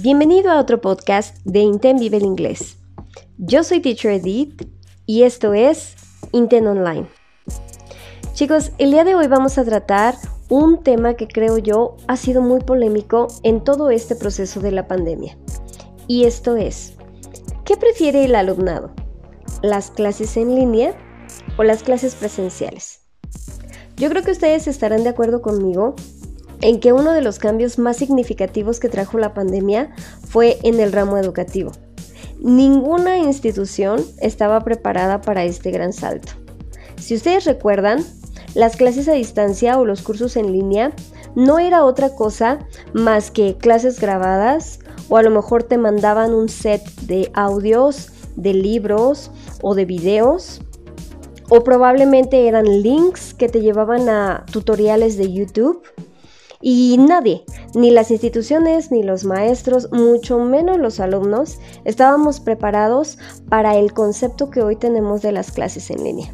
Bienvenido a otro podcast de Inten Vive el Inglés. Yo soy Teacher Edith y esto es Inten Online. Chicos, el día de hoy vamos a tratar un tema que creo yo ha sido muy polémico en todo este proceso de la pandemia. Y esto es, ¿qué prefiere el alumnado? ¿Las clases en línea o las clases presenciales? Yo creo que ustedes estarán de acuerdo conmigo en que uno de los cambios más significativos que trajo la pandemia fue en el ramo educativo. Ninguna institución estaba preparada para este gran salto. Si ustedes recuerdan, las clases a distancia o los cursos en línea no era otra cosa más que clases grabadas o a lo mejor te mandaban un set de audios, de libros o de videos o probablemente eran links que te llevaban a tutoriales de YouTube y nadie, ni las instituciones, ni los maestros, mucho menos los alumnos, estábamos preparados para el concepto que hoy tenemos de las clases en línea.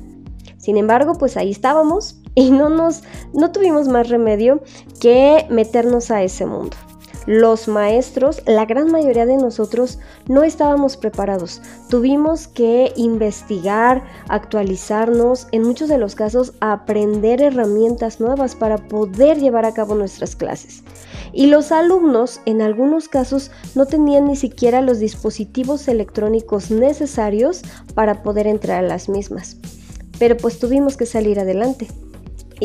Sin embargo, pues ahí estábamos y no nos no tuvimos más remedio que meternos a ese mundo los maestros, la gran mayoría de nosotros no estábamos preparados. Tuvimos que investigar, actualizarnos, en muchos de los casos aprender herramientas nuevas para poder llevar a cabo nuestras clases. Y los alumnos, en algunos casos, no tenían ni siquiera los dispositivos electrónicos necesarios para poder entrar a las mismas. Pero pues tuvimos que salir adelante.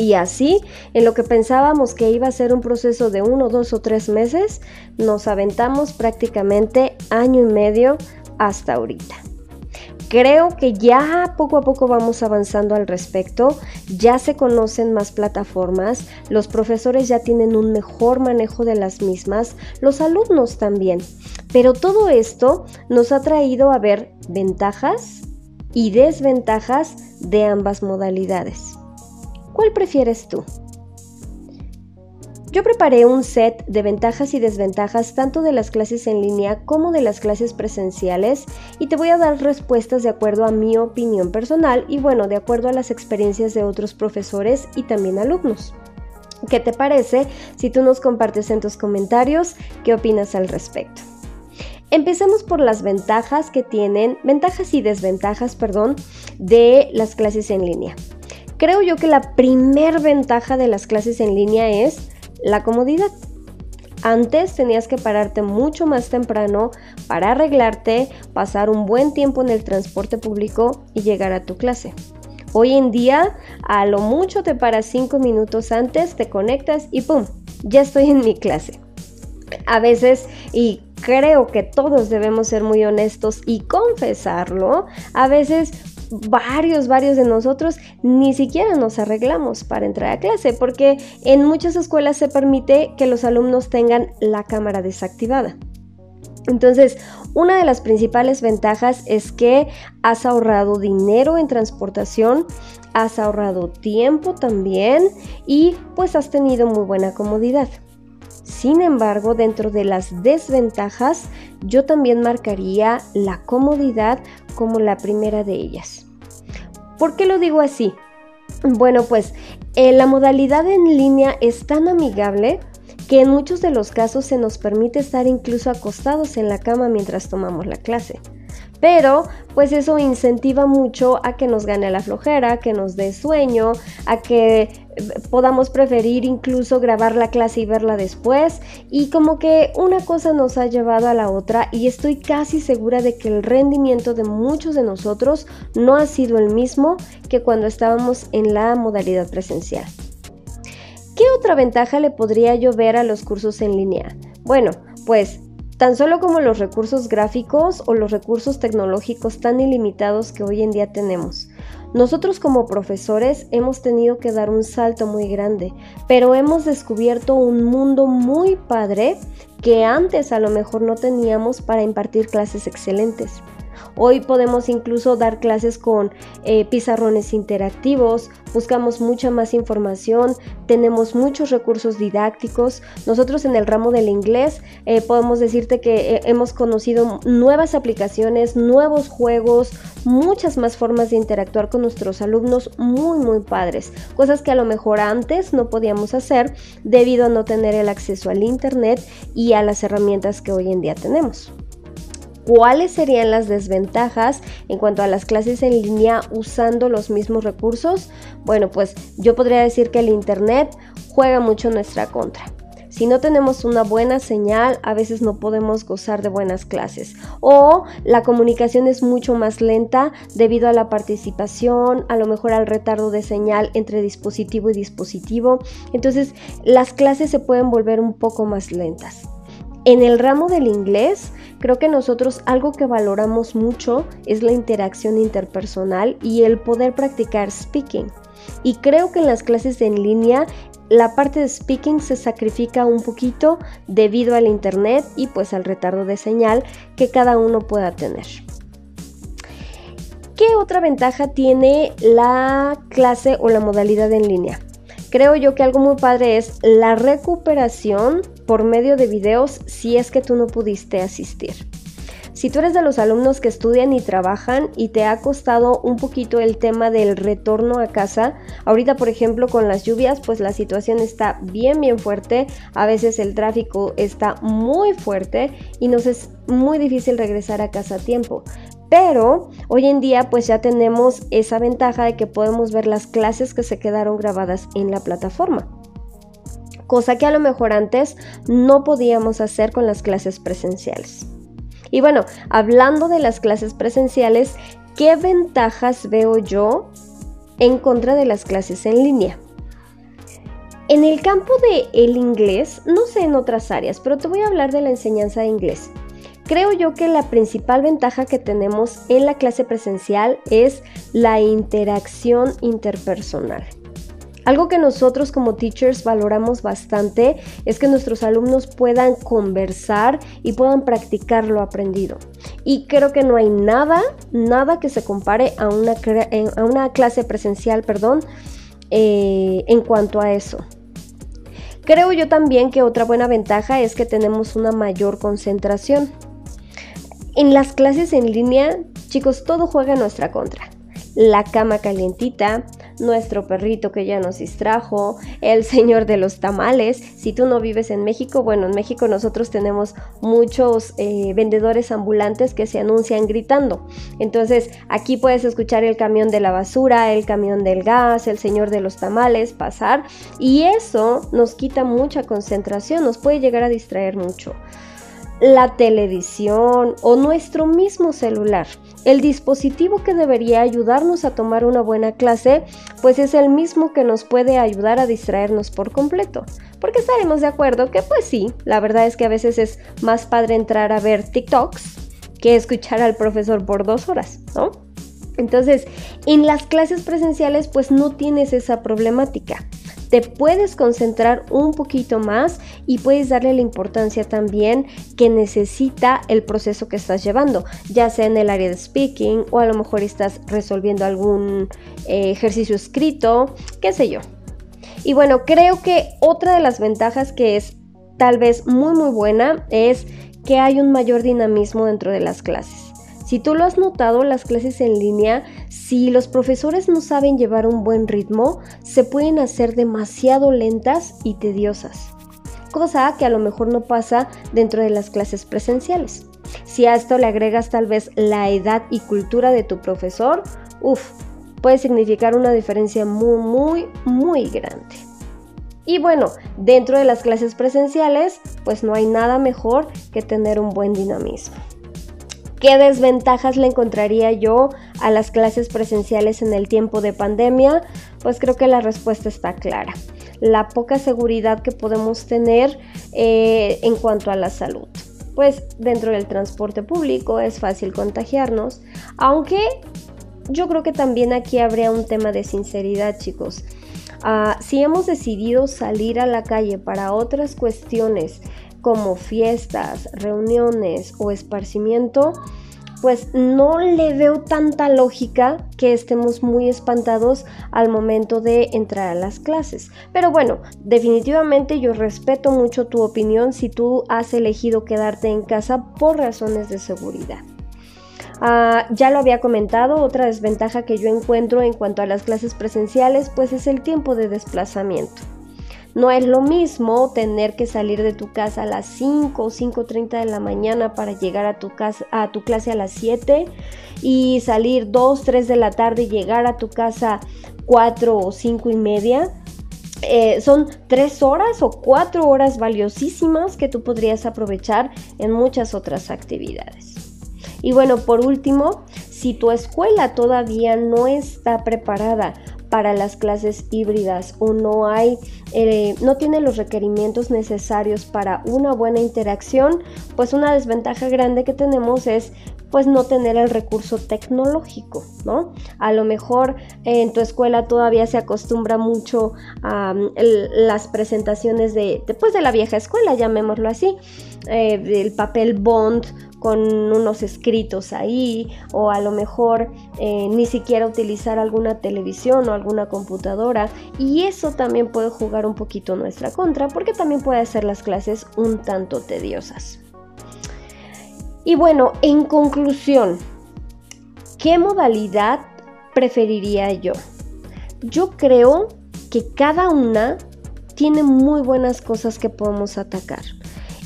Y así, en lo que pensábamos que iba a ser un proceso de uno, dos o tres meses, nos aventamos prácticamente año y medio hasta ahorita. Creo que ya poco a poco vamos avanzando al respecto, ya se conocen más plataformas, los profesores ya tienen un mejor manejo de las mismas, los alumnos también. Pero todo esto nos ha traído a ver ventajas y desventajas de ambas modalidades. ¿Cuál prefieres tú? Yo preparé un set de ventajas y desventajas tanto de las clases en línea como de las clases presenciales y te voy a dar respuestas de acuerdo a mi opinión personal y bueno, de acuerdo a las experiencias de otros profesores y también alumnos. ¿Qué te parece si tú nos compartes en tus comentarios qué opinas al respecto? Empecemos por las ventajas que tienen, ventajas y desventajas, perdón, de las clases en línea. Creo yo que la primer ventaja de las clases en línea es la comodidad. Antes tenías que pararte mucho más temprano para arreglarte, pasar un buen tiempo en el transporte público y llegar a tu clase. Hoy en día, a lo mucho te paras 5 minutos antes, te conectas y ¡pum! Ya estoy en mi clase. A veces, y creo que todos debemos ser muy honestos y confesarlo, a veces varios, varios de nosotros ni siquiera nos arreglamos para entrar a clase, porque en muchas escuelas se permite que los alumnos tengan la cámara desactivada. Entonces, una de las principales ventajas es que has ahorrado dinero en transportación, has ahorrado tiempo también y pues has tenido muy buena comodidad. Sin embargo, dentro de las desventajas, yo también marcaría la comodidad como la primera de ellas. ¿Por qué lo digo así? Bueno, pues eh, la modalidad en línea es tan amigable que en muchos de los casos se nos permite estar incluso acostados en la cama mientras tomamos la clase pero pues eso incentiva mucho a que nos gane la flojera, que nos dé sueño, a que podamos preferir incluso grabar la clase y verla después y como que una cosa nos ha llevado a la otra y estoy casi segura de que el rendimiento de muchos de nosotros no ha sido el mismo que cuando estábamos en la modalidad presencial. ¿Qué otra ventaja le podría yo ver a los cursos en línea? Bueno, pues tan solo como los recursos gráficos o los recursos tecnológicos tan ilimitados que hoy en día tenemos. Nosotros como profesores hemos tenido que dar un salto muy grande, pero hemos descubierto un mundo muy padre que antes a lo mejor no teníamos para impartir clases excelentes. Hoy podemos incluso dar clases con eh, pizarrones interactivos, buscamos mucha más información, tenemos muchos recursos didácticos. Nosotros en el ramo del inglés eh, podemos decirte que eh, hemos conocido nuevas aplicaciones, nuevos juegos, muchas más formas de interactuar con nuestros alumnos muy muy padres, cosas que a lo mejor antes no podíamos hacer debido a no tener el acceso al internet y a las herramientas que hoy en día tenemos. ¿Cuáles serían las desventajas en cuanto a las clases en línea usando los mismos recursos? Bueno, pues yo podría decir que el Internet juega mucho nuestra contra. Si no tenemos una buena señal, a veces no podemos gozar de buenas clases. O la comunicación es mucho más lenta debido a la participación, a lo mejor al retardo de señal entre dispositivo y dispositivo. Entonces las clases se pueden volver un poco más lentas. En el ramo del inglés, creo que nosotros algo que valoramos mucho es la interacción interpersonal y el poder practicar speaking. Y creo que en las clases en línea la parte de speaking se sacrifica un poquito debido al internet y pues al retardo de señal que cada uno pueda tener. ¿Qué otra ventaja tiene la clase o la modalidad en línea? Creo yo que algo muy padre es la recuperación por medio de videos si es que tú no pudiste asistir. Si tú eres de los alumnos que estudian y trabajan y te ha costado un poquito el tema del retorno a casa, ahorita por ejemplo con las lluvias pues la situación está bien bien fuerte, a veces el tráfico está muy fuerte y nos es muy difícil regresar a casa a tiempo. Pero hoy en día pues ya tenemos esa ventaja de que podemos ver las clases que se quedaron grabadas en la plataforma. Cosa que a lo mejor antes no podíamos hacer con las clases presenciales. Y bueno, hablando de las clases presenciales, ¿qué ventajas veo yo en contra de las clases en línea? En el campo de el inglés, no sé en otras áreas, pero te voy a hablar de la enseñanza de inglés. Creo yo que la principal ventaja que tenemos en la clase presencial es la interacción interpersonal. Algo que nosotros como teachers valoramos bastante es que nuestros alumnos puedan conversar y puedan practicar lo aprendido. Y creo que no hay nada, nada que se compare a una, a una clase presencial, perdón, eh, en cuanto a eso. Creo yo también que otra buena ventaja es que tenemos una mayor concentración. En las clases en línea, chicos, todo juega en nuestra contra. La cama calientita, nuestro perrito que ya nos distrajo, el señor de los tamales. Si tú no vives en México, bueno, en México nosotros tenemos muchos eh, vendedores ambulantes que se anuncian gritando. Entonces aquí puedes escuchar el camión de la basura, el camión del gas, el señor de los tamales pasar y eso nos quita mucha concentración, nos puede llegar a distraer mucho la televisión o nuestro mismo celular. El dispositivo que debería ayudarnos a tomar una buena clase, pues es el mismo que nos puede ayudar a distraernos por completo. Porque estaremos de acuerdo que pues sí, la verdad es que a veces es más padre entrar a ver TikToks que escuchar al profesor por dos horas, ¿no? Entonces, en las clases presenciales pues no tienes esa problemática te puedes concentrar un poquito más y puedes darle la importancia también que necesita el proceso que estás llevando, ya sea en el área de speaking o a lo mejor estás resolviendo algún eh, ejercicio escrito, qué sé yo. Y bueno, creo que otra de las ventajas que es tal vez muy muy buena es que hay un mayor dinamismo dentro de las clases. Si tú lo has notado, las clases en línea, si los profesores no saben llevar un buen ritmo, se pueden hacer demasiado lentas y tediosas. Cosa que a lo mejor no pasa dentro de las clases presenciales. Si a esto le agregas tal vez la edad y cultura de tu profesor, uff, puede significar una diferencia muy, muy, muy grande. Y bueno, dentro de las clases presenciales, pues no hay nada mejor que tener un buen dinamismo. ¿Qué desventajas le encontraría yo a las clases presenciales en el tiempo de pandemia? Pues creo que la respuesta está clara. La poca seguridad que podemos tener eh, en cuanto a la salud. Pues dentro del transporte público es fácil contagiarnos, aunque yo creo que también aquí habría un tema de sinceridad, chicos. Ah, si hemos decidido salir a la calle para otras cuestiones como fiestas, reuniones o esparcimiento, pues no le veo tanta lógica que estemos muy espantados al momento de entrar a las clases. Pero bueno, definitivamente yo respeto mucho tu opinión si tú has elegido quedarte en casa por razones de seguridad. Ah, ya lo había comentado, otra desventaja que yo encuentro en cuanto a las clases presenciales pues es el tiempo de desplazamiento. No es lo mismo tener que salir de tu casa a las 5 o 5.30 de la mañana para llegar a tu, casa, a tu clase a las 7 y salir 2, 3 de la tarde y llegar a tu casa 4 o 5 y media. Eh, son 3 horas o 4 horas valiosísimas que tú podrías aprovechar en muchas otras actividades. Y bueno, por último, si tu escuela todavía no está preparada para las clases híbridas o no hay, eh, no tiene los requerimientos necesarios para una buena interacción, pues una desventaja grande que tenemos es pues no tener el recurso tecnológico, ¿no? A lo mejor en tu escuela todavía se acostumbra mucho a las presentaciones de, después de la vieja escuela, llamémoslo así, eh, del papel bond con unos escritos ahí o a lo mejor eh, ni siquiera utilizar alguna televisión o alguna computadora y eso también puede jugar un poquito nuestra contra porque también puede hacer las clases un tanto tediosas. Y bueno, en conclusión, ¿qué modalidad preferiría yo? Yo creo que cada una tiene muy buenas cosas que podemos atacar.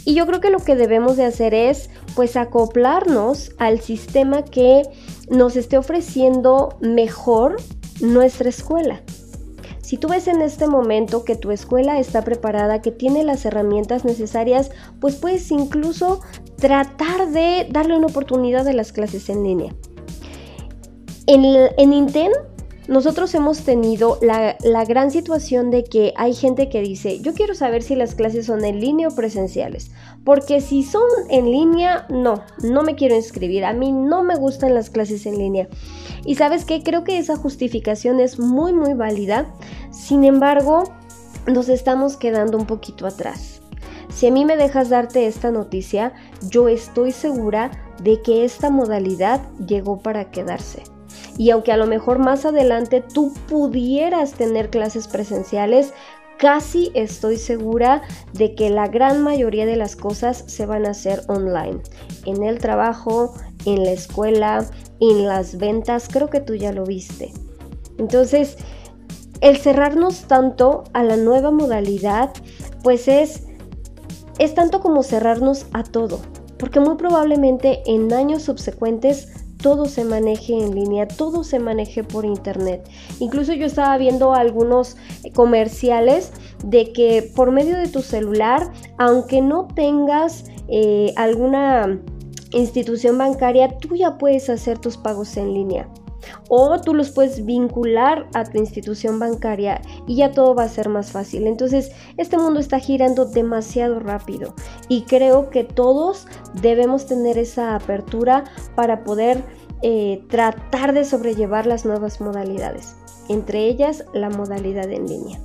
Y yo creo que lo que debemos de hacer es pues acoplarnos al sistema que nos esté ofreciendo mejor nuestra escuela. Si tú ves en este momento que tu escuela está preparada, que tiene las herramientas necesarias, pues puedes incluso tratar de darle una oportunidad a las clases en línea. En, en nosotros hemos tenido la, gran situación de que hay gente que dice, yo quiero saber si las clases son en línea o presenciales, porque si son en línea, no, no me quiero inscribir, a mí no me gustan las clases en línea. Y sabes qué, creo que esa justificación es muy, muy válida, sin embargo, nos estamos quedando un poquito atrás. Si a mí me dejas darte esta noticia, yo estoy segura de que esta modalidad llegó para quedarse y aunque a lo mejor más adelante tú pudieras tener clases presenciales, casi estoy segura de que la gran mayoría de las cosas se van a hacer online. En el trabajo, en la escuela, en las ventas, creo que tú ya lo viste. Entonces, el cerrarnos tanto a la nueva modalidad, pues es, es tanto como cerrarnos a todo, porque muy probablemente en años subsecuentes todo se maneje en línea, todo se maneje por internet. Incluso yo estaba viendo algunos comerciales de que por medio de tu celular, aunque no tengas eh, alguna institución bancaria, tú ya puedes hacer tus pagos en línea. O tú los puedes vincular a tu institución bancaria y ya todo va a ser más fácil. Entonces, este mundo está girando demasiado rápido y creo que todos debemos tener esa apertura para poder eh, tratar de sobrellevar las nuevas modalidades, entre ellas la modalidad en línea.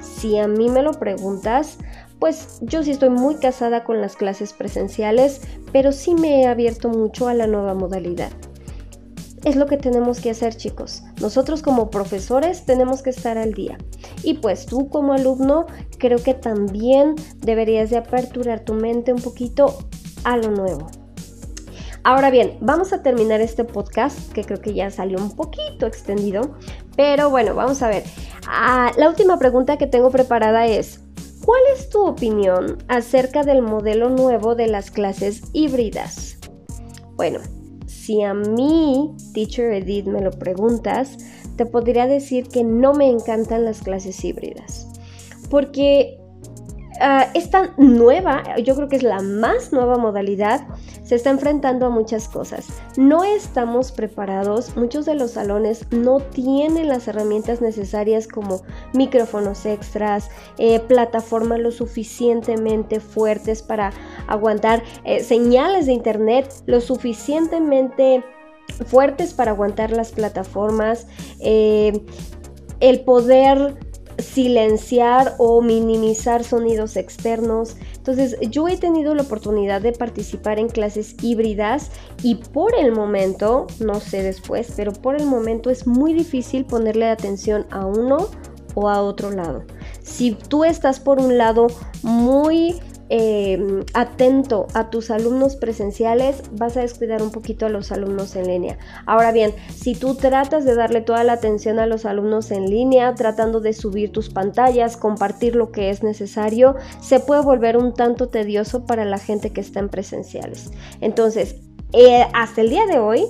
Si a mí me lo preguntas, pues yo sí estoy muy casada con las clases presenciales, pero sí me he abierto mucho a la nueva modalidad. Es lo que tenemos que hacer chicos. Nosotros como profesores tenemos que estar al día. Y pues tú como alumno creo que también deberías de aperturar tu mente un poquito a lo nuevo. Ahora bien, vamos a terminar este podcast que creo que ya salió un poquito extendido. Pero bueno, vamos a ver. Ah, la última pregunta que tengo preparada es, ¿cuál es tu opinión acerca del modelo nuevo de las clases híbridas? Bueno, si a mí, Teacher Edith, me lo preguntas, te podría decir que no me encantan las clases híbridas. Porque uh, esta nueva, yo creo que es la más nueva modalidad, se está enfrentando a muchas cosas. No estamos preparados, muchos de los salones no tienen las herramientas necesarias como micrófonos extras, eh, plataformas lo suficientemente fuertes para aguantar eh, señales de internet, lo suficientemente fuertes para aguantar las plataformas, eh, el poder silenciar o minimizar sonidos externos. Entonces yo he tenido la oportunidad de participar en clases híbridas y por el momento, no sé después, pero por el momento es muy difícil ponerle atención a uno o a otro lado. Si tú estás por un lado muy eh, atento a tus alumnos presenciales, vas a descuidar un poquito a los alumnos en línea. Ahora bien, si tú tratas de darle toda la atención a los alumnos en línea, tratando de subir tus pantallas, compartir lo que es necesario, se puede volver un tanto tedioso para la gente que está en presenciales. Entonces, eh, hasta el día de hoy,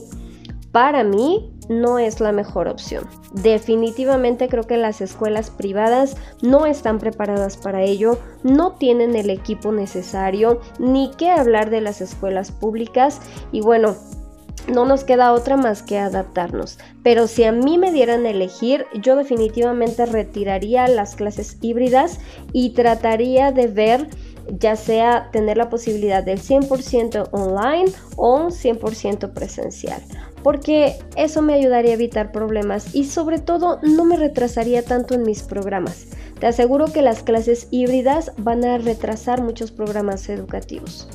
para mí no es la mejor opción. Definitivamente creo que las escuelas privadas no están preparadas para ello, no tienen el equipo necesario, ni qué hablar de las escuelas públicas y bueno, no nos queda otra más que adaptarnos. Pero si a mí me dieran a elegir, yo definitivamente retiraría las clases híbridas y trataría de ver ya sea tener la posibilidad del 100% online o 100% presencial porque eso me ayudaría a evitar problemas y sobre todo no me retrasaría tanto en mis programas. Te aseguro que las clases híbridas van a retrasar muchos programas educativos.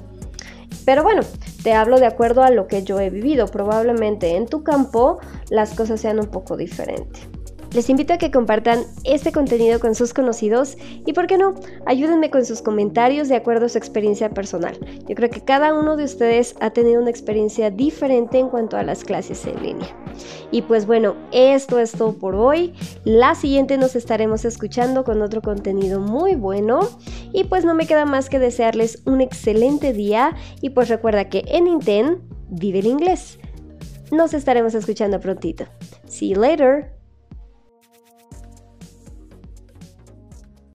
Pero bueno, te hablo de acuerdo a lo que yo he vivido. Probablemente en tu campo las cosas sean un poco diferentes. Les invito a que compartan este contenido con sus conocidos y, ¿por qué no?, ayúdenme con sus comentarios de acuerdo a su experiencia personal. Yo creo que cada uno de ustedes ha tenido una experiencia diferente en cuanto a las clases en línea. Y pues bueno, esto es todo por hoy. La siguiente nos estaremos escuchando con otro contenido muy bueno. Y pues no me queda más que desearles un excelente día y pues recuerda que en Inten vive el inglés. Nos estaremos escuchando prontito. See you later.